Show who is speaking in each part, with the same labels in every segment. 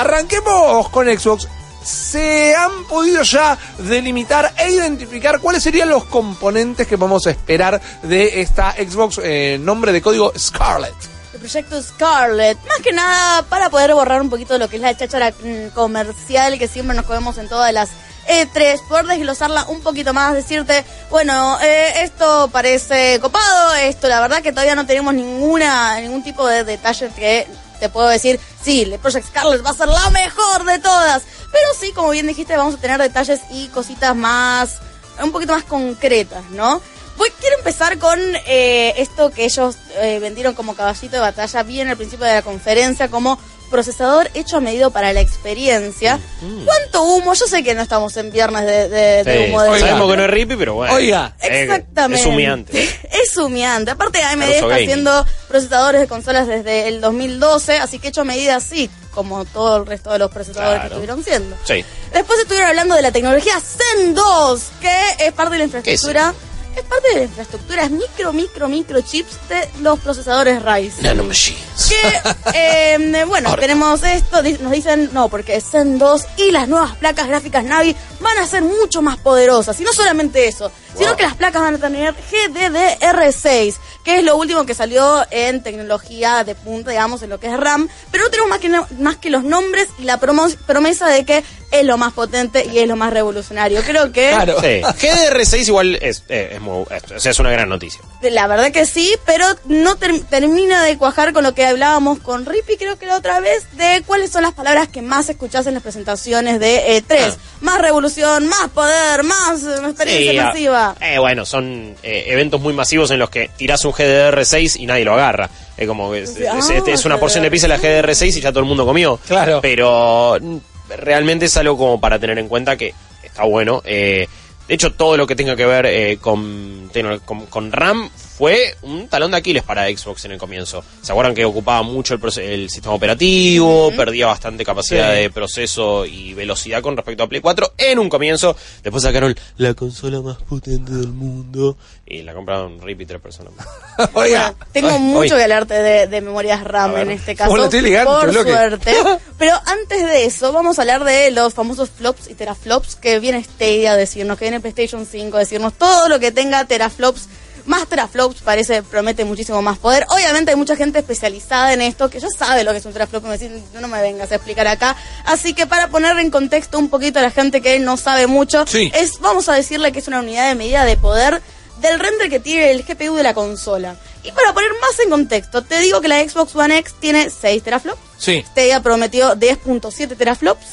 Speaker 1: arranquemos con Xbox. ¿Se han podido ya delimitar e identificar cuáles serían los componentes que vamos a esperar de esta Xbox eh, nombre de código Scarlet?
Speaker 2: El proyecto Scarlet, más que nada para poder borrar un poquito lo que es la cháchara mm, comercial que siempre nos comemos en todas las E3, poder desglosarla un poquito más, decirte, bueno, eh, esto parece copado, esto la verdad que todavía no tenemos ninguna ningún tipo de detalle que te puedo decir, sí, el Project Scarlet va a ser la mejor de todas. Pero sí, como bien dijiste, vamos a tener detalles y cositas más, un poquito más concretas, ¿no? Voy, quiero empezar con eh, esto que ellos eh, vendieron como caballito de batalla bien al principio de la conferencia, como procesador hecho a medida para la experiencia. ¿Cuánto humo? Yo sé que no estamos en viernes de, de- de humo de
Speaker 3: sabemos que no es rippy, pero bueno.
Speaker 1: Oiga.
Speaker 2: Exactamente.
Speaker 3: Es humeante.
Speaker 2: Es humeante. Aparte, AMD
Speaker 3: Caruso
Speaker 2: está
Speaker 3: Gaming.
Speaker 2: haciendo procesadores de consolas desde el 2012, así que hecho a medida sí, como todo el resto de los procesadores que estuvieron siendo.
Speaker 3: Sí.
Speaker 2: Después estuvieron hablando de la tecnología Zen 2, que es parte de la
Speaker 3: ¿Qué es
Speaker 2: infraestructura. Es parte de la infraestructura, es micro, micro, micro chips de los procesadores Ryzen.
Speaker 3: Nanomachines.
Speaker 2: Que, eh, bueno, tenemos esto, nos dicen, no, porque Zen 2 y las nuevas placas gráficas Navi van a ser mucho más poderosas. Y no solamente eso, sino que las placas van a tener GDDR6, que es lo último que salió en tecnología de punta, digamos, en lo que es RAM. Pero no tenemos más que, no- más que los nombres y la promo- promesa de que es lo más potente y es lo más revolucionario. Creo que...
Speaker 1: Claro.
Speaker 3: Sí. GDR6 igual es, eh, es, muy- es- una gran noticia.
Speaker 2: La verdad que sí, pero no ter- termina de cuajar con lo que hablábamos con Rippy, creo que la otra vez, de cuáles son las palabras que más escuchás en las presentaciones de E3. Más más poder, más eh, experiencia
Speaker 3: Sí, ah,
Speaker 2: masiva.
Speaker 3: eh, bueno, son eh, eventos muy masivos en los que tirás un GDR6 y nadie lo agarra. Es como que es,
Speaker 2: Ah,
Speaker 3: es- es una porción de pizza la GDR6 y ya todo el mundo comió.
Speaker 1: Claro.
Speaker 3: Pero mm, realmente es algo como para tener en cuenta que está bueno. Eh, de hecho, todo lo que tenga que ver eh, con, con, con RAM fue un talón de Aquiles para Xbox en el comienzo. ¿Se acuerdan que ocupaba mucho el, el sistema operativo? Perdía bastante capacidad
Speaker 1: Sí.
Speaker 3: de proceso y velocidad con respecto a Play 4 en un comienzo. Después sacaron la consola más potente del mundo y la compraron Rip y tres personas más.
Speaker 1: Oiga.
Speaker 2: Tengo
Speaker 3: ay,
Speaker 2: mucho
Speaker 3: ay.
Speaker 2: que hablarte de, de memorias RAM en este caso.
Speaker 1: Bueno, estoy elegante,
Speaker 2: por
Speaker 1: bloque.
Speaker 2: suerte. Pero antes de eso, vamos a hablar de los famosos flops y teraflops que viene Stadia a decirnos, que viene PlayStation 5 a decirnos todo lo que tenga teraflops. Más teraflops parece, promete muchísimo más poder. Obviamente hay mucha gente especializada en esto que ya sabe lo que es un teraflop me dicen, no me vengas a explicar acá. Así que para poner en contexto un poquito a la gente que no sabe mucho,
Speaker 1: Sí.
Speaker 2: es, vamos a decirle que es una unidad de medida de poder del render que tiene el GPU de la consola. Y para poner más en contexto, te digo que la Xbox One X tiene 6 teraflops.
Speaker 1: Sí.
Speaker 2: Stadia prometió 10.7 teraflops.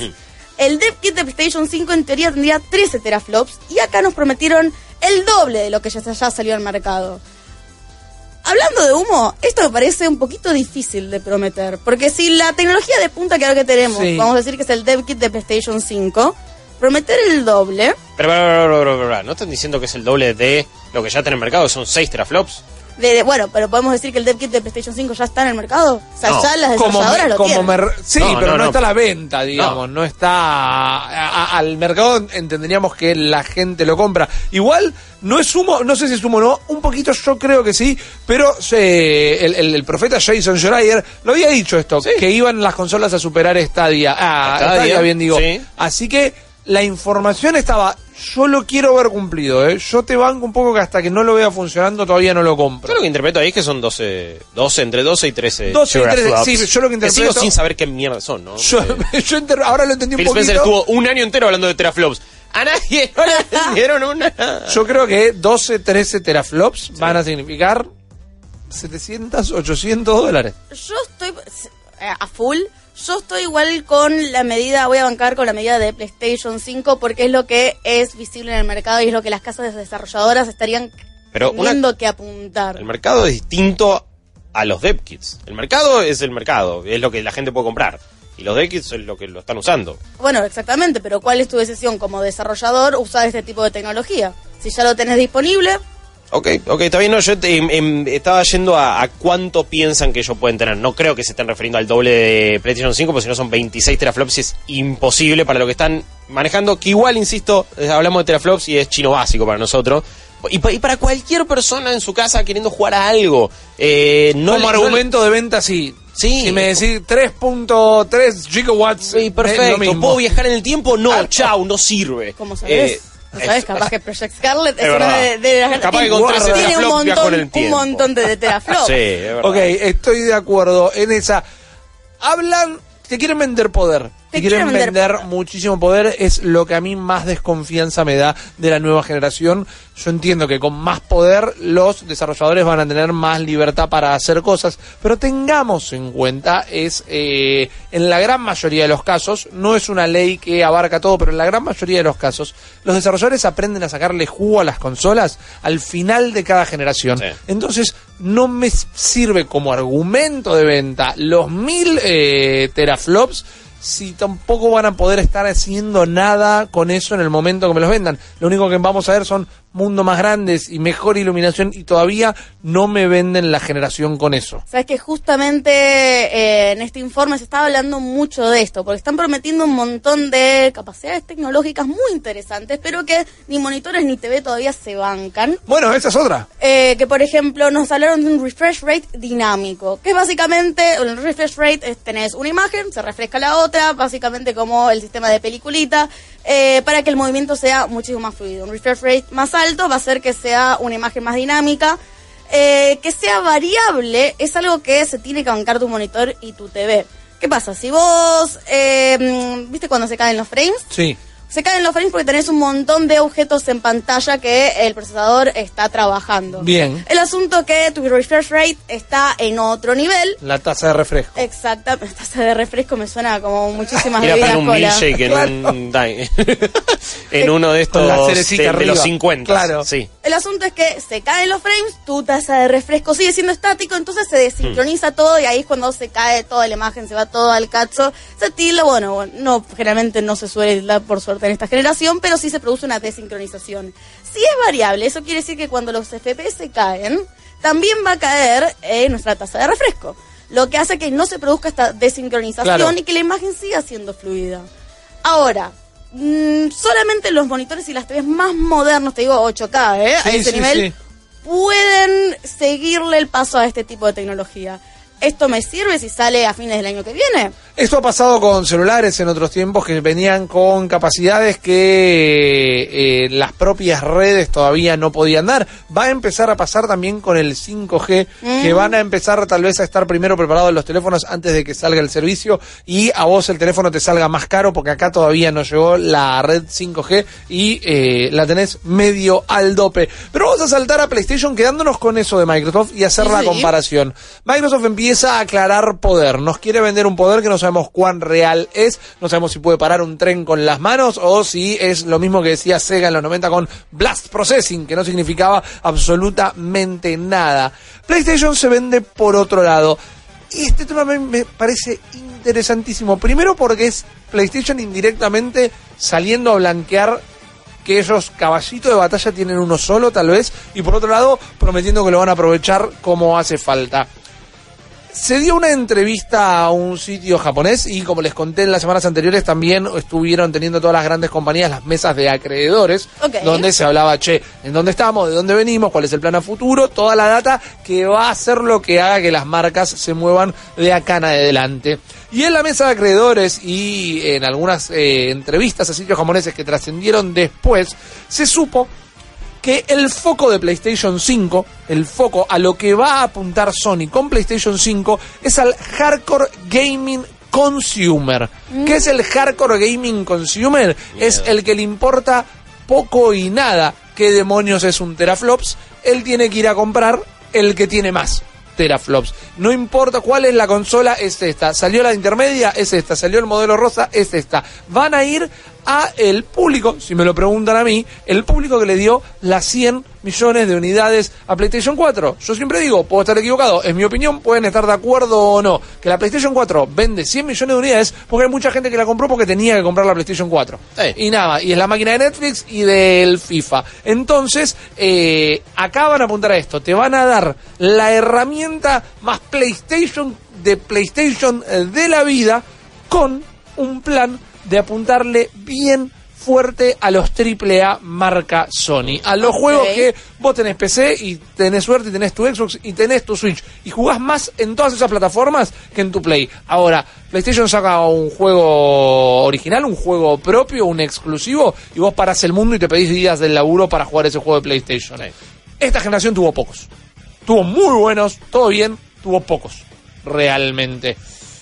Speaker 2: El dev kit de PlayStation 5 en teoría tendría 13 teraflops. Y acá nos prometieron el doble de lo que ya, ya salió al mercado. Hablando de humo, esto me parece un poquito difícil de prometer. Porque si la tecnología de punta que ahora que tenemos,
Speaker 1: Sí.
Speaker 2: vamos a decir que es el dev kit de PlayStation 5, prometer el doble,
Speaker 3: Pero, pero, pero, pero, pero, pero, ¿no están diciendo que es el doble de lo que ya está en el mercado? Son 6 teraflops.
Speaker 2: De, de- bueno, pero podemos decir que el dev kit de PlayStation 5 ya está en el mercado. O sea,
Speaker 3: No,
Speaker 2: ya las
Speaker 1: Como,
Speaker 2: desarrolladoras
Speaker 1: me-
Speaker 2: lo
Speaker 1: como
Speaker 2: tienen.
Speaker 1: me- sí,
Speaker 3: No,
Speaker 1: pero
Speaker 3: no,
Speaker 1: no,
Speaker 3: no.
Speaker 1: está a la venta, digamos, no, está a- a- al mercado entenderíamos que la gente lo compra. Igual no es humo, no sé si es humo o no, un poquito yo creo que sí, pero se- el, el- el profeta Jason Schreier lo había dicho esto,
Speaker 3: Sí.
Speaker 1: que iban las consolas a superar Stadia, ah,
Speaker 3: Stadia,
Speaker 1: Stadia, bien digo.
Speaker 3: sí.
Speaker 1: Así que la información estaba, yo lo quiero ver cumplido, ¿eh? yo te banco un poco que hasta que no lo vea funcionando todavía no lo compro.
Speaker 3: Yo lo que interpreto ahí es que son 12, 12 entre 12 y 13.
Speaker 1: 12 y 13,
Speaker 3: teraflops.
Speaker 1: sí, yo lo que interpreto-
Speaker 3: sigo sin saber qué mierda son, ¿no?
Speaker 1: Yo,
Speaker 3: Eh,
Speaker 1: yo enter- ahora lo entendí un
Speaker 3: Phil
Speaker 1: poquito.
Speaker 3: Spencer estuvo un año entero hablando de teraflops. A nadie no le entendieron una.
Speaker 1: Yo creo que 12, 13 teraflops van a significar 700, 800 dólares.
Speaker 2: Yo estoy eh, a full. Yo estoy igual con la medida, voy a bancar con la medida de PlayStation 5 porque es lo que es visible en el mercado y es lo que las casas desarrolladoras estarían
Speaker 3: Pero una-
Speaker 2: teniendo que apuntar.
Speaker 3: El mercado es distinto a los dev kits. El mercado es el mercado, es lo que la gente puede comprar. Y los kits es lo que lo están usando.
Speaker 2: Bueno, exactamente, pero ¿cuál es tu decisión como desarrollador usar este tipo de tecnología? Si ya lo tenés disponible,
Speaker 3: Ok, ok, está bien. No, yo te- em, em, estaba yendo a, a cuánto piensan que ellos pueden tener. No creo que se estén refiriendo al doble de PlayStation 5, porque si no son 26 teraflops y es imposible para lo que están manejando. Que igual, insisto, eh, hablamos de teraflops y es chino básico para nosotros. Y, y para cualquier persona en su casa queriendo jugar a algo. Eh, no
Speaker 1: Como
Speaker 3: le- no le-
Speaker 1: argumento de venta, sí.
Speaker 3: Sí.
Speaker 1: Si me decís 3.3 gigawatts,
Speaker 3: Sí,
Speaker 1: es lo
Speaker 3: perfecto.
Speaker 1: mismo.
Speaker 3: ¿Puedo viajar en el tiempo? No,
Speaker 1: Claro.
Speaker 3: chau, no sirve.
Speaker 2: ¿Cómo sabes?
Speaker 3: Eh,
Speaker 2: ¿No sabes?
Speaker 3: es-
Speaker 2: Capaz que Project Scarlet es,
Speaker 3: Es
Speaker 2: una de, de las
Speaker 3: Capaz que con 13
Speaker 2: tiene un montón,
Speaker 3: el
Speaker 2: un montón de teraflops.
Speaker 3: Sí, es verdad.
Speaker 1: Ok, estoy de acuerdo en esa. Hablan, te quieren vender poder. Te, quieren
Speaker 2: quieren
Speaker 1: vender,
Speaker 2: vender
Speaker 1: muchísimo poder. Es lo que a mí más desconfianza me da de la nueva generación. Yo entiendo que con más poder los desarrolladores van a tener más libertad para hacer cosas. Pero tengamos en cuenta, es eh, en la gran mayoría de los casos, no es una ley que abarca todo, pero en la gran mayoría de los casos, los desarrolladores aprenden a sacarle jugo a las consolas al final de cada generación.
Speaker 3: Sí.
Speaker 1: Entonces, no me sirve como argumento de venta los mil eh, teraflops si tampoco van a poder estar haciendo nada con eso en el momento que me los vendan. Lo único que vamos a ver son mundos más grandes y mejor iluminación y todavía no me venden la generación con eso.
Speaker 2: Sabes que justamente eh, en este informe se estaba hablando mucho de esto, porque están prometiendo un montón de capacidades tecnológicas muy interesantes, pero que ni monitores ni TV todavía se bancan.
Speaker 1: Bueno, esa es otra.
Speaker 2: Eh, que por ejemplo nos hablaron de un refresh rate dinámico, que es básicamente, el refresh rate es tenés una imagen, se refresca la otra, básicamente como el sistema de peliculita, eh, para que el movimiento sea muchísimo más fluido. Un refresh rate más alto va a hacer que sea una imagen más dinámica, eh, que sea variable, es algo que se tiene que bancar tu monitor y tu TV. ¿Qué pasa? Si vos, eh, mm, ¿viste cuando se caen los frames?
Speaker 1: Sí.
Speaker 2: Se caen los frames porque tenés un montón de objetos en pantalla que el procesador está trabajando.
Speaker 1: Bien.
Speaker 2: El asunto que tu refresh rate está en otro nivel.
Speaker 1: La taza de refresco.
Speaker 2: Exactamente. Taza de refresco me suena como muchísimas
Speaker 3: Era
Speaker 2: bebidas
Speaker 3: para un
Speaker 2: cola.
Speaker 3: milkshake en,
Speaker 1: Claro.
Speaker 3: un, en uno de estos
Speaker 1: Con la
Speaker 3: de, de los 50.
Speaker 1: Claro.
Speaker 3: Sí.
Speaker 2: El asunto es que se caen los frames, tu taza de refresco sigue siendo estático, entonces se desincroniza todo y ahí es cuando se cae toda la imagen, se va todo al cacho. Se tilda, bueno, bueno, no, generalmente no se suele tildar por suerte en esta generación, pero sí se produce una desincronización. Si es variable, eso quiere decir que cuando los FPS caen, también va a caer eh, nuestra taza de refresco. Lo que hace que no se produzca esta desincronización
Speaker 1: Claro.
Speaker 2: y que la imagen siga siendo fluida. Ahora, mm, solamente los monitores y las TVs más modernos, te digo 8K, ¿eh? a ese
Speaker 1: sí,
Speaker 2: nivel,
Speaker 1: sí.
Speaker 2: pueden seguirle el paso a este tipo de tecnología. ¿Esto me sirve si sale a fines del año que viene?
Speaker 1: Esto ha pasado con celulares en otros tiempos que venían con capacidades que eh, las propias redes todavía no podían dar. Va a empezar a pasar también con el 5G, que van a empezar tal vez a estar primero preparados los teléfonos antes de que salga el servicio y a vos el teléfono te salga más caro porque acá todavía no llegó la red 5G y eh, la tenés medio al dope. Pero vamos a saltar a PlayStation quedándonos con eso de Microsoft y hacer
Speaker 2: Sí,
Speaker 1: la comparación. Microsoft empieza a aclarar poder. Nos quiere vender un poder que no sabemos cuán real es. No sabemos si puede parar un tren con las manos o si es lo mismo que decía Sega en los 90 con Blast Processing, que no significaba absolutamente nada. PlayStation se vende por otro lado. Y este tema me, me parece interesantísimo. Primero porque es PlayStation indirectamente saliendo a blanquear que ellos caballito de batalla tienen uno solo tal vez y por otro lado prometiendo que lo van a aprovechar como hace falta. Se dio una entrevista a un sitio japonés y como les conté en las semanas anteriores también estuvieron teniendo todas las grandes compañías las mesas de acreedores donde se hablaba, che, en dónde estamos, de dónde venimos, cuál es el plan a futuro, toda la data que va a ser lo que haga que las marcas se muevan de acá en adelante. Y en la mesa de acreedores y en algunas eh, entrevistas a sitios japoneses que trascendieron después, se supo que el foco de PlayStation 5, el foco a lo que va a apuntar Sony con PlayStation 5 es al hardcore gaming consumer. ¿Qué es el hardcore gaming consumer? Es el que le importa poco y nada qué demonios es un teraflops, él tiene que ir a comprar el que tiene más teraflops. No importa cuál es la consola, es esta. Salió la intermedia, es esta. Salió el modelo rosa, es esta. Van a ir a el público, si me lo preguntan a mí, el público que le dio las 100 millones de unidades a PlayStation 4. Yo siempre digo, puedo estar equivocado, es mi opinión, pueden estar de acuerdo o no, que la PlayStation 4 vende 100 millones de unidades porque hay mucha gente que la compró porque tenía que comprar la PlayStation 4.
Speaker 3: Sí.
Speaker 1: Y nada, y es la máquina de Netflix y del FIFA. Entonces, eh, acá van a apuntar a esto, te van a dar la herramienta más PlayStation de PlayStation eh, de la vida con un plan de apuntarle bien fuerte a los AAA marca Sony. A los juegos que vos tenés PC y tenés suerte y tenés tu Xbox y tenés tu Switch. Y jugás más en todas esas plataformas que en tu Play. Ahora, PlayStation saca un juego original, un juego propio, un exclusivo, y vos parás el mundo y te pedís días del laburo para jugar ese juego de PlayStation. Esta generación tuvo pocos. Tuvo muy buenos, todo bien, tuvo pocos. Realmente.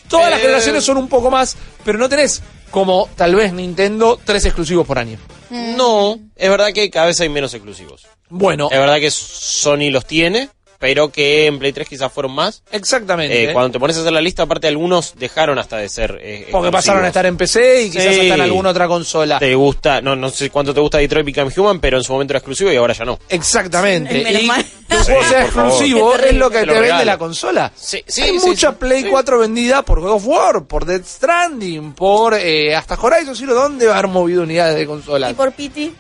Speaker 1: Todas las
Speaker 3: Eh.
Speaker 1: generaciones son un poco más, pero no tenés como tal vez Nintendo tres exclusivos por año.
Speaker 3: No, es verdad que cada vez hay menos exclusivos.
Speaker 1: Bueno,
Speaker 3: Es verdad que Sony los tiene, pero que en Play 3 quizás fueron más.
Speaker 1: exactamente.
Speaker 3: Eh, cuando te pones a hacer la lista, aparte algunos dejaron hasta de ser. eh,
Speaker 1: Porque
Speaker 3: exclusivos.
Speaker 1: pasaron a estar en PC y quizás
Speaker 3: Sí.
Speaker 1: hasta en alguna otra consola.
Speaker 3: Te gusta, no, no sé cuánto te gusta Detroit Become Human, pero en su momento era exclusivo y ahora ya no.
Speaker 1: Exactamente.
Speaker 2: Menos
Speaker 1: y que
Speaker 3: Sí,
Speaker 1: sea
Speaker 3: favor.
Speaker 1: exclusivo es lo que
Speaker 3: Te
Speaker 1: vende la consola.
Speaker 3: Sí, sí,
Speaker 1: Hay
Speaker 3: sí,
Speaker 1: mucha
Speaker 3: sí,
Speaker 1: Play
Speaker 3: sí.
Speaker 1: 4 vendida por God of War, por Dead Stranding, por eh, hasta Horizon Zero Dawn debe haber movido unidades de consolas.
Speaker 2: Y por Pity.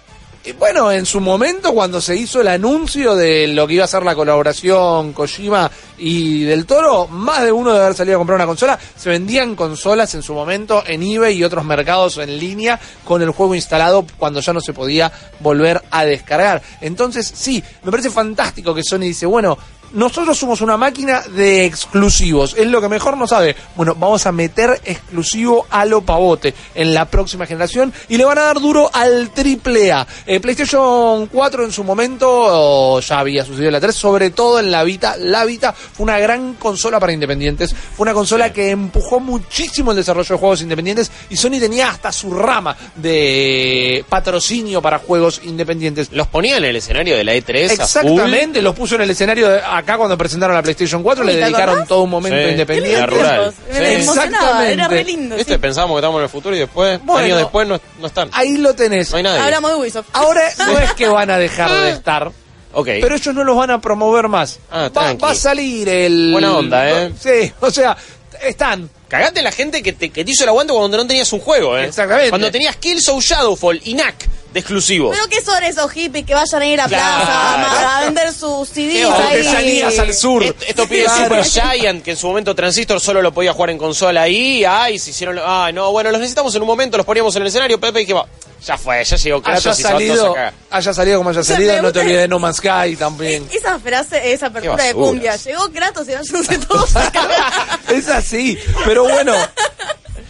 Speaker 1: Bueno, en su momento, cuando se hizo el anuncio de lo que iba a ser la colaboración Kojima y del Toro, más de uno debe haber salido a comprar una consola. Se vendían consolas en su momento en eBay y otros mercados en línea con el juego instalado cuando ya no se podía volver a descargar. Entonces, sí, me parece fantástico que Sony dice, bueno, nosotros somos una máquina de exclusivos. Es lo que mejor nos sabe. Bueno, vamos a meter exclusivo a lo pavote en la próxima generación y le van a dar duro al triple A. Eh, PlayStation 4 en su momento oh, ya había sucedido en la 3, sobre todo en la Vita. La Vita fue una gran consola para independientes. Fue una consola que empujó muchísimo el desarrollo de juegos independientes y Sony tenía hasta su rama de patrocinio para juegos independientes.
Speaker 3: Los ponía en el escenario de la E3 a full.
Speaker 1: Exactamente, los puso en el escenario de acá cuando presentaron la PlayStation 4,
Speaker 2: Uy,
Speaker 1: le
Speaker 2: ¿te
Speaker 1: dedicaron
Speaker 2: acordás?
Speaker 1: todo un momento
Speaker 3: Sí,
Speaker 1: independiente.
Speaker 3: la rural. Sí.
Speaker 2: emocionaba, era re
Speaker 1: Exactamente.
Speaker 2: lindo.
Speaker 3: ¿Viste?
Speaker 2: sí.
Speaker 3: Pensábamos que estábamos en el futuro y después,
Speaker 1: Bueno.
Speaker 3: años después, no, no están.
Speaker 1: Ahí lo tenés.
Speaker 3: No hay nadie.
Speaker 2: Hablamos de Ubisoft.
Speaker 1: Ahora no es que van a dejar de estar,
Speaker 3: Ok.
Speaker 1: pero ellos no los van a promover más.
Speaker 3: Ah,
Speaker 1: va, va a salir el...
Speaker 3: Buena onda, ¿eh?
Speaker 1: Sí, o sea, están.
Speaker 3: Cagate la gente que te, que te hizo el aguante cuando no tenías un juego, ¿eh?
Speaker 1: Exactamente.
Speaker 3: Cuando tenías Killzone Shadowfall y Knack de exclusivos.
Speaker 2: Pero ¿qué son esos hippies que vayan a ir a
Speaker 3: Claro.
Speaker 2: plaza a, a vender sus CDs
Speaker 3: Qué
Speaker 2: ahí?
Speaker 1: artesanías al sur.
Speaker 3: Est- Esto pide
Speaker 1: Claro.
Speaker 3: Super Giant, que en su momento Transistor solo lo podía jugar en consola ahí. Ay, se hicieron. Ay, no, bueno, los necesitamos en un momento, los poníamos en el escenario. Pepe, y va. Ya fue, ya llegó
Speaker 1: Haya
Speaker 3: Kratos y se va todos a
Speaker 1: salido,
Speaker 3: cagar.
Speaker 1: haya salido como haya
Speaker 2: sea,
Speaker 1: salido,
Speaker 2: me
Speaker 1: no te
Speaker 2: gusta-
Speaker 1: olvides de No Man's Sky también.
Speaker 2: Esa frase, esa apertura de cumbia. Llegó Kratos y váyanse todos a cagar.
Speaker 1: es así, pero bueno,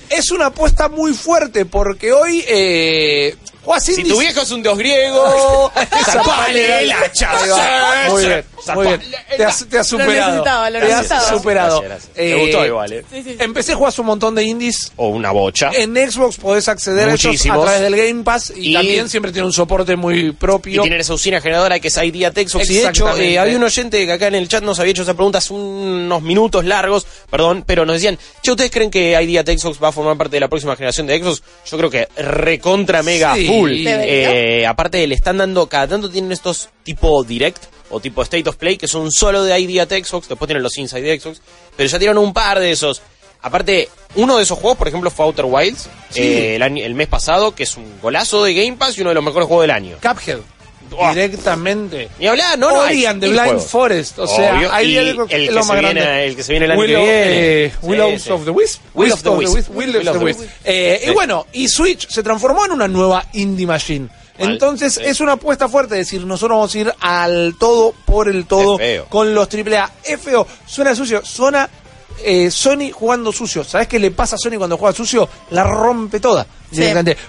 Speaker 1: es una apuesta muy fuerte porque hoy eh, jugás
Speaker 3: Si
Speaker 1: indies-
Speaker 3: tu viejo es un dios griego, zapale el hacha.
Speaker 1: Muy bien, muy bien. Te has, te has
Speaker 2: Lo
Speaker 1: superado.
Speaker 2: necesitaba, lo
Speaker 1: te has superado.
Speaker 3: Gracias, gracias. Me gustó igual, ¿eh?
Speaker 2: Sí, sí, sí.
Speaker 1: Empecé a jugar un montón de indies.
Speaker 3: O una bocha.
Speaker 1: En Xbox podés acceder a ellos a
Speaker 3: Muchísimos.
Speaker 1: través del Game Pass y,
Speaker 3: Y-
Speaker 1: también siempre tiene un soporte muy
Speaker 3: Y
Speaker 1: propio.
Speaker 3: tienen esa usina generadora que es Idea Texas. Y de hecho,
Speaker 1: Exactamente.
Speaker 3: eh, había un oyente que acá en el chat nos había hecho esa pregunta hace unos minutos largos, perdón, pero nos decían, che, ¿ustedes creen que Idea Texas va a formar parte de la próxima generación de Xbox? Yo creo que recontra mega
Speaker 1: Sí.
Speaker 2: Debería.
Speaker 3: Eh, aparte, le están dando, cada tanto tienen estos tipo direct o tipo State of Play que son solo de Idea Xbox, después tienen los Inside de Xbox, pero ya tienen un par de esos. Aparte, uno de esos juegos, por ejemplo, fue Outer Wilds,
Speaker 1: Sí.
Speaker 3: eh, el, año- el mes pasado, que es un golazo de Game Pass y uno de los mejores juegos del año.
Speaker 1: Cuphead. Directamente.
Speaker 3: Ni hablar, no, no.
Speaker 1: Ori
Speaker 3: hay
Speaker 1: and the Blind. Forest. O sea,
Speaker 3: Obvio,
Speaker 1: hay
Speaker 3: y
Speaker 1: algo
Speaker 3: el
Speaker 1: es
Speaker 3: que
Speaker 1: lo
Speaker 3: se
Speaker 1: más
Speaker 3: viene-
Speaker 1: grande.
Speaker 3: el que se viene el año
Speaker 1: Willow,
Speaker 3: que viene.
Speaker 1: eh, Willows
Speaker 3: sí.
Speaker 1: of the Wisp.
Speaker 3: Will of the Wisp.
Speaker 1: Will of the Wisp. Eh,
Speaker 3: Sí.
Speaker 1: Y bueno, y Switch se transformó en una nueva indie machine.
Speaker 3: Mal.
Speaker 1: Entonces es una apuesta fuerte decir, nosotros vamos a ir al todo por el todo con los AAA. Es feo, suena sucio, suena eh, Sony jugando sucio. ¿Sabes qué le pasa a Sony cuando juega sucio? La rompe toda.
Speaker 2: Sí.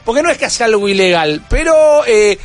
Speaker 1: Porque no es que hace algo ilegal, pero eh,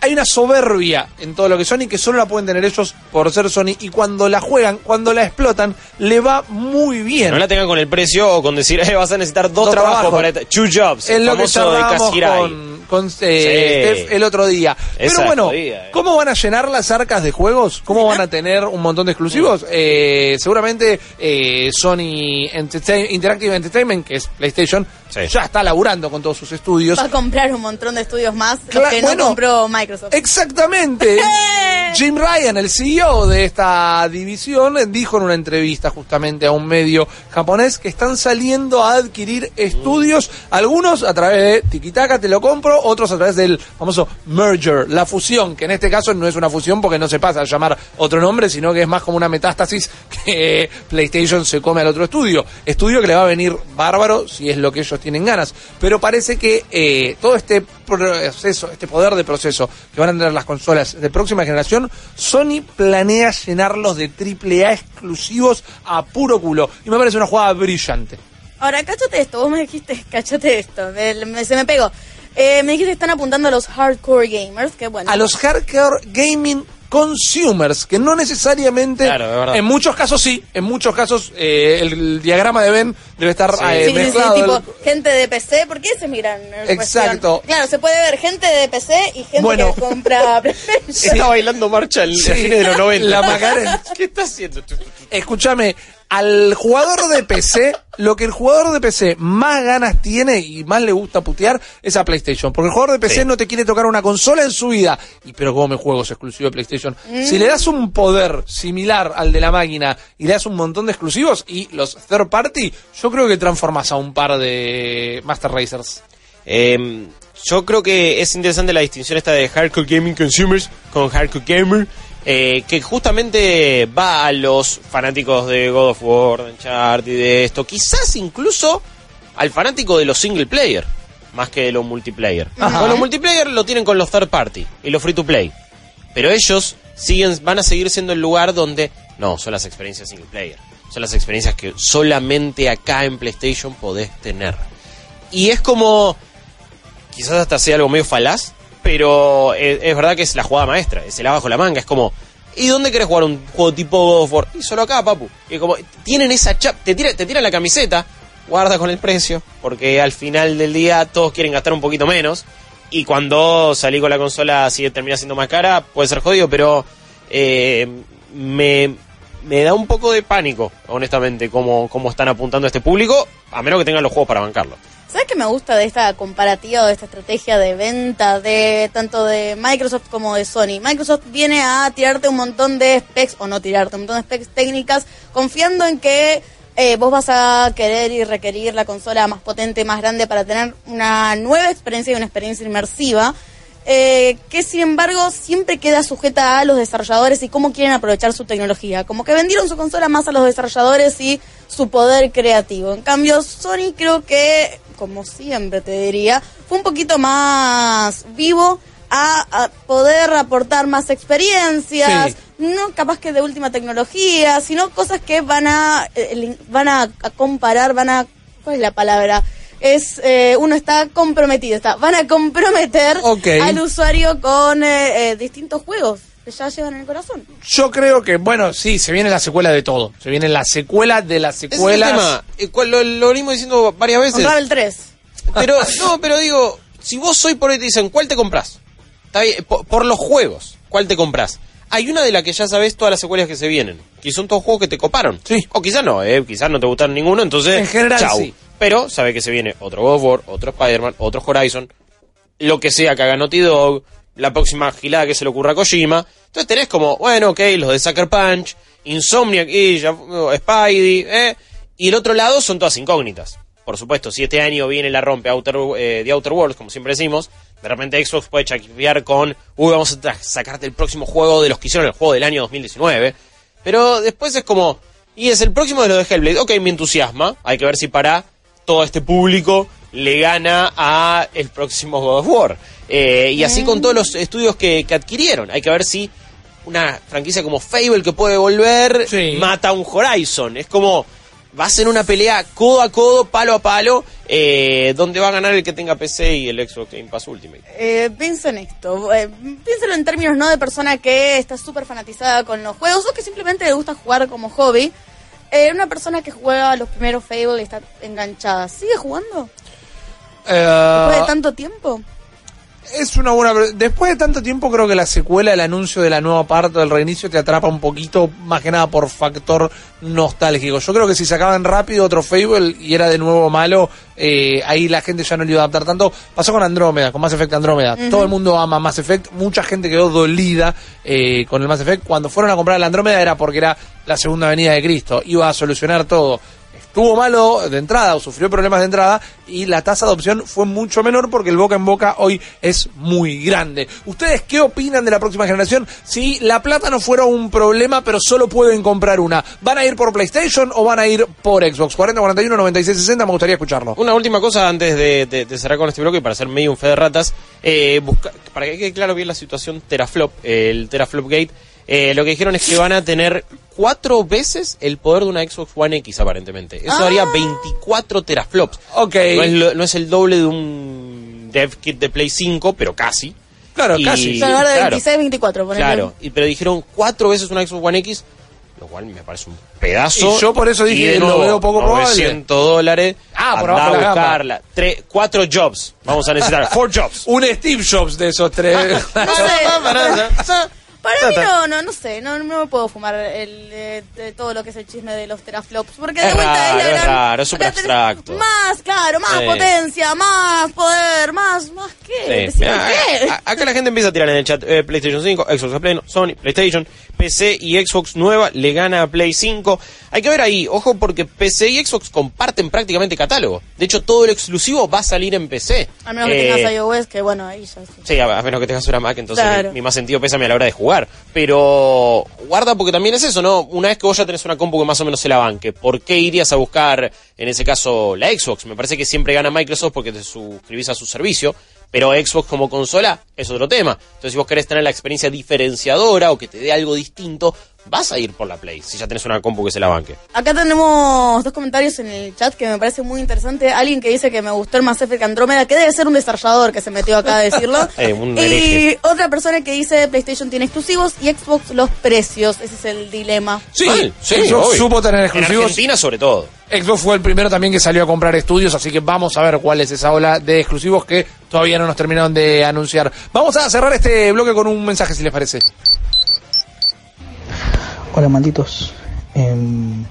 Speaker 1: hay una soberbia en todo lo que Sony que solo la pueden tener ellos por ser Sony y cuando la juegan, cuando la explotan, le va muy bien.
Speaker 3: No la tengan con el precio o con decir, eh, vas a necesitar dos,
Speaker 1: Dos
Speaker 3: trabajos,
Speaker 1: trabajos.
Speaker 3: para Two jobs.
Speaker 1: es lo que
Speaker 3: Kasirai.
Speaker 1: con, con eh,
Speaker 3: Sí.
Speaker 1: Steph el otro día. Pero
Speaker 3: Esa
Speaker 1: bueno,
Speaker 3: jodida, eh.
Speaker 1: ¿cómo van a llenar las arcas de juegos? ¿Cómo van a tener un montón de exclusivos? Eh, seguramente eh, Sony Entertain- Interactive Entertainment, que es PlayStation,
Speaker 3: Sí.
Speaker 1: ya está laburando con todos sus estudios.
Speaker 2: Va a comprar un montón de estudios más, los que no
Speaker 1: bueno.
Speaker 2: compró Microsoft.
Speaker 1: Exactamente.
Speaker 2: ¡Eh!
Speaker 1: Jim Ryan, el CEO de esta división, dijo en una entrevista justamente a un medio japonés que están saliendo a adquirir estudios, algunos a través de Tikitaka, te lo compro, otros a través del famoso merger, la fusión, que en este caso no es una fusión porque no se pasa a llamar otro nombre, sino que es más como una metástasis que PlayStation se come al otro estudio. Estudio que le va a venir bárbaro si es lo que ellos tienen ganas. Pero parece que eh, todo este proceso, este poder de proceso que van a tener las consolas de próxima generación, Sony planea llenarlos de AAA exclusivos a puro culo. Y me parece una jugada brillante.
Speaker 2: Ahora, cáchate esto, vos me dijiste, cáchate esto, me- me- se me pegó. Eh, me dijiste que están apuntando a los hardcore gamers, que bueno.
Speaker 1: A los hardcore gaming consumers, que no necesariamente,
Speaker 3: Claro, de verdad.
Speaker 1: en muchos casos sí, en muchos casos eh, el, diagrama de Ben debe estar
Speaker 3: Sí.
Speaker 1: eh,
Speaker 2: Sí, sí, sí,
Speaker 1: mezclado.
Speaker 2: tipo, gente de PC, ¿por qué se miran?
Speaker 1: Exacto.
Speaker 2: cuestión? Claro, se puede ver gente de PC y gente
Speaker 1: Bueno.
Speaker 2: que compra PlayStation.
Speaker 3: Está bailando marcha el
Speaker 1: Sí.
Speaker 3: el cine de los 90.
Speaker 1: La Macarena.
Speaker 3: ¿Qué está haciendo?
Speaker 1: Escúchame, al jugador de PC, lo que el jugador de PC más ganas tiene y más le gusta putear es a PlayStation. Porque el jugador de PC
Speaker 3: Sí.
Speaker 1: no te quiere tocar una consola en su vida. Y pero cómo me juegos exclusivos de PlayStation. Si le das un poder similar al de la máquina y le das un montón de exclusivos y los third party, yo creo que transformas a un par de Master Racers.
Speaker 3: Eh, yo creo que es interesante la distinción esta de Hardcore Gaming Consumers con Hardcore Gamer, eh, que justamente va a los fanáticos de God of War, de Uncharted y de esto, quizás incluso al fanático de los single player, más que de los multiplayer.
Speaker 1: Ajá.
Speaker 3: Con los multiplayer lo tienen con los third party y los free to play, pero ellos siguen, van a seguir siendo el lugar donde, no, son las experiencias single player, son las experiencias que solamente acá en PlayStation podés tener. Y es como, quizás hasta sea algo medio falaz, pero es, es verdad que es la jugada maestra, es el abajo la manga, es como, ¿y dónde querés jugar un juego tipo God of War? Y solo acá, papu. Y como, tienen esa chap, te tira, te tiran la camiseta, guarda con el precio, porque al final del día todos quieren gastar un poquito menos, y cuando salí con la consola si termina siendo más cara, puede ser jodido, pero eh, me, me da un poco de pánico, honestamente, cómo, cómo están apuntando a este público, a menos que tengan los juegos para bancarlo.
Speaker 2: ¿Sabes qué me gusta de esta comparativa o de esta estrategia de venta de tanto de Microsoft como de Sony? Microsoft viene a tirarte un montón de specs, o no tirarte, un montón de specs técnicas, confiando en que eh, vos vas a querer y requerir la consola más potente, más grande para tener una nueva experiencia y una experiencia inmersiva. eh, que sin embargo siempre queda sujeta a los desarrolladores y cómo quieren aprovechar su tecnología. Como que vendieron su consola más a los desarrolladores y su poder creativo. En cambio, Sony creo que, como siempre te diría, fue un poquito más vivo a, a poder aportar más experiencias,
Speaker 1: Sí.
Speaker 2: no capaz que de última tecnología, sino cosas que van a, van a, a comparar, van a, ¿cuál es la palabra? Es, eh, uno está comprometido, está, van a comprometer al usuario con eh, eh, distintos juegos que ya llevan en el corazón.
Speaker 1: Yo creo que, bueno, sí, se viene la secuela de todo. Se viene la secuela de las
Speaker 3: Ese es el
Speaker 1: secuelas.
Speaker 3: tema. Eh, Lo, lo venimos diciendo varias veces.
Speaker 2: Unravel 3.
Speaker 3: Pero, no, pero digo, si vos soy por ahí te dicen, ¿cuál te compras? Está bien, por, por los juegos, ¿cuál te compras? Hay una de la que ya sabes todas las secuelas que se vienen. Que son todos juegos que te coparon.
Speaker 1: Sí.
Speaker 3: O quizás no, eh, quizás no te gustaron ninguno, entonces.
Speaker 1: En general,
Speaker 3: chau.
Speaker 1: sí.
Speaker 3: Pero sabe que se viene otro God of War, otro Spider-Man, otro Horizon, lo que sea que haga Naughty Dog, la próxima gilada que se le ocurra a Kojima. Entonces tenés como, bueno, ok, los de Sucker Punch, Insomniac y Spidey, eh. Y el otro lado son todas incógnitas. Por supuesto, si este año viene la rompe Outer, eh, Outer Worlds, como siempre decimos, de repente Xbox puede chaquear con, uy, vamos a sacarte el próximo juego de los que hicieron el juego del año 2019. Pero después es como, y es el próximo de los de Hellblade, ok, me entusiasma, hay que ver si para todo este público le gana a el próximo God of War. Eh, y así con todos los estudios que, que adquirieron, hay que ver si una franquicia como Fable que puede volver
Speaker 1: Sí.
Speaker 3: mata a un Horizon. Es como va a ser una pelea codo a codo, palo a palo, eh, donde va a ganar el que tenga PC y el Xbox Game Pass Ultimate.
Speaker 2: Eh, piensa en esto. Eh, piénsalo en términos no de persona que está súper fanatizada con los juegos o que simplemente le gusta jugar como hobby. Eh, una persona que juega los primeros Fable y está enganchada. ¿Sigue jugando?
Speaker 1: Eh,
Speaker 2: ¿Después de tanto tiempo?
Speaker 1: Es una buena. Después de tanto tiempo, creo que la secuela, el anuncio de la nueva parte del reinicio, te atrapa un poquito, más que nada por factor nostálgico. Yo creo que si sacaban rápido otro Fable y era de nuevo malo, eh, ahí la gente ya no le iba a adaptar tanto. Pasó con Andrómeda, con Mass Effect Andrómeda. Todo el mundo ama Mass Effect. Mucha gente quedó dolida eh, con el Mass Effect. Cuando fueron a comprar la Andrómeda era porque era la segunda venida de Cristo. Iba a solucionar todo estuvo malo de entrada o sufrió problemas de entrada y la tasa de adopción fue mucho menor porque el boca en boca hoy es muy grande. ¿Ustedes qué opinan de la próxima generación? Si la plata no fuera un problema pero solo pueden comprar una, ¿van a ir por PlayStation o van a ir por Xbox? 40, 41, 96, 60, me gustaría escucharlo.
Speaker 3: Una última cosa antes de, de- cerrar con este bloque y para hacer medio un fe de ratas, eh, busca- para que quede claro bien la situación Teraflop, el Teraflop Gate, eh, lo que dijeron es que van a tener cuatro veces el poder de una Xbox One X aparentemente. Eso
Speaker 2: Ah.
Speaker 3: haría 24 teraflops.
Speaker 1: Ok.
Speaker 3: No es, no es el doble de un dev kit de Play 5, pero casi.
Speaker 1: Claro,
Speaker 3: Y-
Speaker 1: casi.
Speaker 2: Pero ahora de
Speaker 3: claro.
Speaker 2: 26, 24, ponele.
Speaker 3: Claro, y, pero dijeron cuatro veces una Xbox One X, lo cual me parece un pedazo.
Speaker 1: Y yo por eso dije,
Speaker 3: de
Speaker 1: lo veo poco probable.
Speaker 3: 900 dólares.
Speaker 1: Ah, por abajo
Speaker 3: a buscarla. Tre- cuatro jobs. Vamos a necesitar. Four jobs.
Speaker 1: Un Steve Jobs de esos tres.
Speaker 2: No sé. Para mí no, no, no sé, no, no me puedo fumar el, eh, de todo lo que es el chisme de los teraflops, porque de vuelta
Speaker 3: raro,
Speaker 2: es la
Speaker 3: es
Speaker 2: gran-
Speaker 3: raro, es súper abstracto.
Speaker 2: Más, claro, más
Speaker 3: Sí.
Speaker 2: potencia, más poder, más, más qué,
Speaker 3: Sí.
Speaker 2: Decime
Speaker 3: Mirá,
Speaker 2: qué.
Speaker 3: Acá la gente empieza a tirar en el chat eh, PlayStation 5, Xbox a pleno, Sony, PlayStation, PC y Xbox nueva le gana a Play 5. Hay que ver ahí, ojo, porque PC y Xbox comparten prácticamente catálogo. De hecho, todo lo exclusivo va a salir en PC.
Speaker 2: A menos que
Speaker 3: Eh,
Speaker 2: tengas iOS, que bueno, ahí ya sí.
Speaker 3: Sí, a, a menos que tengas una Mac, entonces
Speaker 2: Claro.
Speaker 3: mi, mi más sentido pésame a la hora de jugar. Pero guarda porque también es eso, ¿no? Una vez que vos ya tenés una compu que más o menos se la banque, ¿por qué irías a buscar, en ese caso, la Xbox? Me parece que siempre gana Microsoft porque te suscribís a su servicio, pero Xbox como consola es otro tema. Entonces, si vos querés tener la experiencia diferenciadora o que te dé algo distinto, vas a ir por la Play, si ya tenés una compu que se la banque.
Speaker 2: Acá tenemos dos comentarios en el chat que me parece muy interesante. Alguien que dice que me gustó el Mass Effect Andrómeda, que debe ser un desarrollador que se metió acá a decirlo.
Speaker 3: Eh, un
Speaker 2: y otra persona que dice PlayStation tiene exclusivos y Xbox los precios. Ese es el dilema.
Speaker 1: Sí,
Speaker 3: sí, obvio.
Speaker 1: supo tener
Speaker 3: En
Speaker 1: exclusivos.
Speaker 3: Argentina, sobre todo.
Speaker 1: Xbox fue el primero también que salió a comprar estudios, así que vamos a ver cuál es esa ola de exclusivos que todavía no nos terminaron de anunciar. Vamos a cerrar este bloque con un mensaje, si les parece.
Speaker 4: Hola malditos. Em,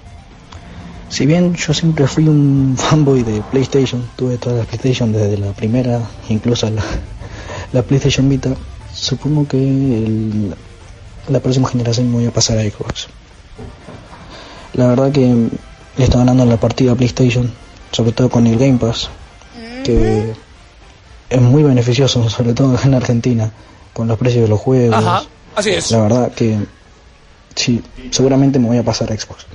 Speaker 4: si bien yo siempre fui un fanboy de PlayStation, tuve todas las PlayStation desde la primera, incluso la, la PlayStation Vita, supongo que el- la próxima generación me voy a pasar a Xbox. La verdad que le está ganando la partida a PlayStation, sobre todo con el Game Pass, que es muy beneficioso, sobre todo en Argentina, con los precios de los juegos.
Speaker 1: Ajá, así es.
Speaker 4: La verdad que sí, seguramente me voy a pasar a Xbox.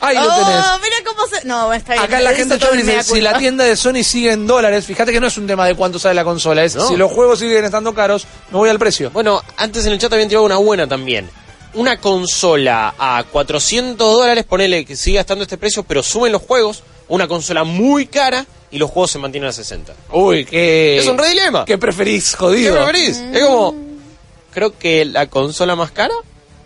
Speaker 1: Ahí lo tenés.
Speaker 2: Oh, mira cómo se. No, está bien.
Speaker 1: Acá la gente
Speaker 2: todo
Speaker 1: joven
Speaker 2: el
Speaker 1: dice, si la
Speaker 2: culpa.
Speaker 1: tienda de Sony sigue en dólares, fíjate que no es un tema de cuánto sale la consola, es
Speaker 3: No.
Speaker 1: si los juegos siguen estando caros, me voy al precio.
Speaker 3: Bueno, antes en el chat habían tirado una buena también. Una consola a 400 dólares, ponele que siga estando este precio, pero suben los juegos. Una consola muy cara y los juegos se mantienen a 60.
Speaker 1: Uy, qué...
Speaker 3: Es un re dilema.
Speaker 1: ¿Qué preferís,
Speaker 3: ¿Qué
Speaker 1: jodido?
Speaker 3: preferís? Es como, creo que la consola más cara,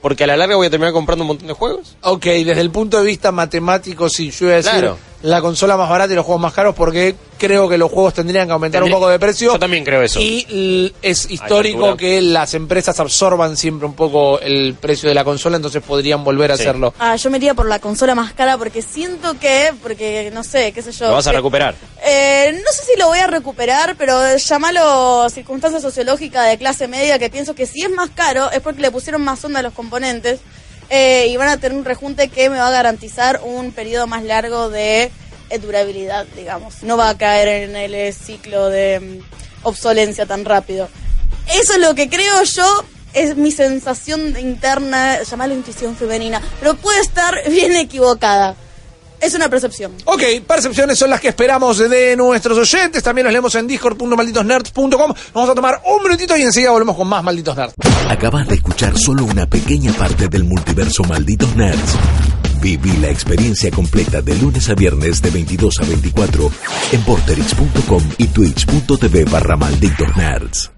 Speaker 3: porque a la larga voy a terminar comprando un montón de juegos.
Speaker 1: Ok, desde el punto de vista matemático, sí, yo iba a decir
Speaker 3: Claro.
Speaker 1: La consola más barata y los juegos más caros porque creo que los juegos tendrían que aumentar
Speaker 3: Tendría-
Speaker 1: un poco de precio.
Speaker 3: Yo también creo eso.
Speaker 1: Y es histórico que las empresas absorban siempre un poco el precio de la consola, entonces podrían volver a
Speaker 3: Sí.
Speaker 1: hacerlo.
Speaker 2: Ah, yo me iría por la consola más cara porque siento que, porque no sé, qué sé yo.
Speaker 3: Lo vas a
Speaker 2: que-
Speaker 3: recuperar.
Speaker 2: Eh, no sé si lo voy a recuperar, pero llamalo circunstancia sociológica de clase media, que pienso que si es más caro es porque le pusieron más onda a los componentes eh, y van a tener un rejunte que me va a garantizar un periodo más largo de eh, durabilidad, digamos. No va a caer en el eh, ciclo de mm, obsolencia tan rápido. Eso es lo que creo yo. Es mi sensación interna, llamarlo intuición femenina, pero puede estar bien equivocada. Es una percepción.
Speaker 1: Ok, percepciones son las que esperamos de nuestros oyentes. También los leemos en discord.malditosnerds.com. Vamos a tomar un minutito y enseguida volvemos con más malditos nerds.
Speaker 5: Acabas de escuchar solo una pequeña parte del multiverso Malditos Nerds. Viví la experiencia completa de lunes a viernes de 22 a 24 en porterix.com y twitch.tv barra Malditos Nerds.